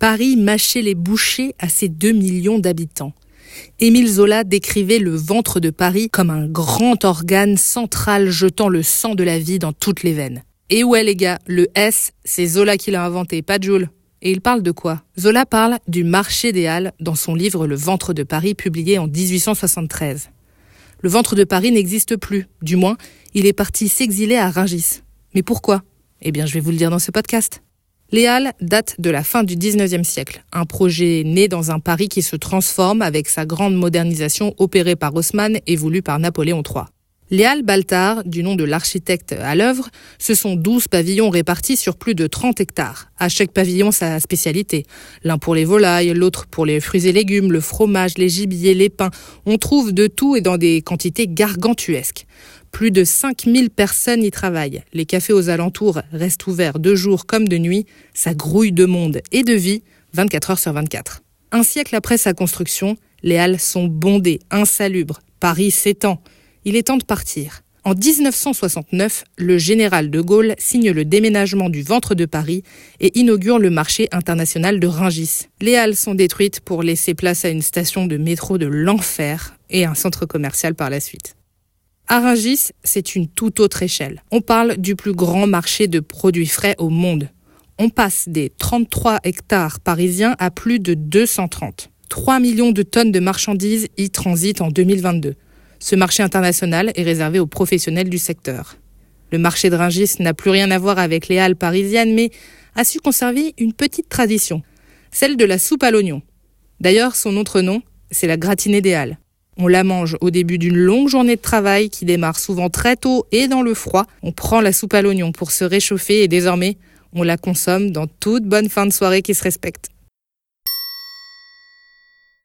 Paris mâchait les bouchées à ses 2 millions d'habitants. Émile Zola décrivait le ventre de Paris comme un grand organe central jetant le sang de la vie dans toutes les veines. Et ouais les gars, le S, c'est Zola qui l'a inventé, pas Jules. Et il parle de quoi? Zola parle du marché des Halles dans son livre Le ventre de Paris publié en 1873. Le ventre de Paris n'existe plus, du moins, il est parti s'exiler à Rungis. Mais pourquoi? Eh bien, je vais vous le dire dans ce podcast. Les Halles datent de la fin du 19e siècle, un projet né dans un Paris qui se transforme avec sa grande modernisation opérée par Haussmann et voulue par Napoléon III. Les Halles Baltard, du nom de l'architecte à l'œuvre, ce sont 12 pavillons répartis sur plus de 30 hectares. À chaque pavillon sa spécialité. L'un pour les volailles, l'autre pour les fruits et légumes, le fromage, les gibiers, les pains. On trouve de tout et dans des quantités gargantuesques. Plus de 5000 personnes y travaillent. Les cafés aux alentours restent ouverts de jour comme de nuit. Ça grouille de monde et de vie 24 heures sur 24. Un siècle après sa construction, les halles sont bondées, insalubres. Paris s'étend il est temps de partir. En 1969, le général de Gaulle signe le déménagement du ventre de Paris et inaugure le marché international de Rungis. Les halles sont détruites pour laisser place à une station de métro de l'enfer et un centre commercial par la suite. À Rungis, c'est une toute autre échelle. On parle du plus grand marché de produits frais au monde. On passe des 33 hectares parisiens à plus de 230. 3 millions de tonnes de marchandises y transitent en 2022. Ce marché international est réservé aux professionnels du secteur. Le marché de Ringis n'a plus rien à voir avec les halles parisiennes, mais a su conserver une petite tradition, celle de la soupe à l'oignon. D'ailleurs, son autre nom, c'est la gratinée des halles. On la mange au début d'une longue journée de travail qui démarre souvent très tôt et dans le froid. On prend la soupe à l'oignon pour se réchauffer et désormais, on la consomme dans toute bonne fin de soirée qui se respecte.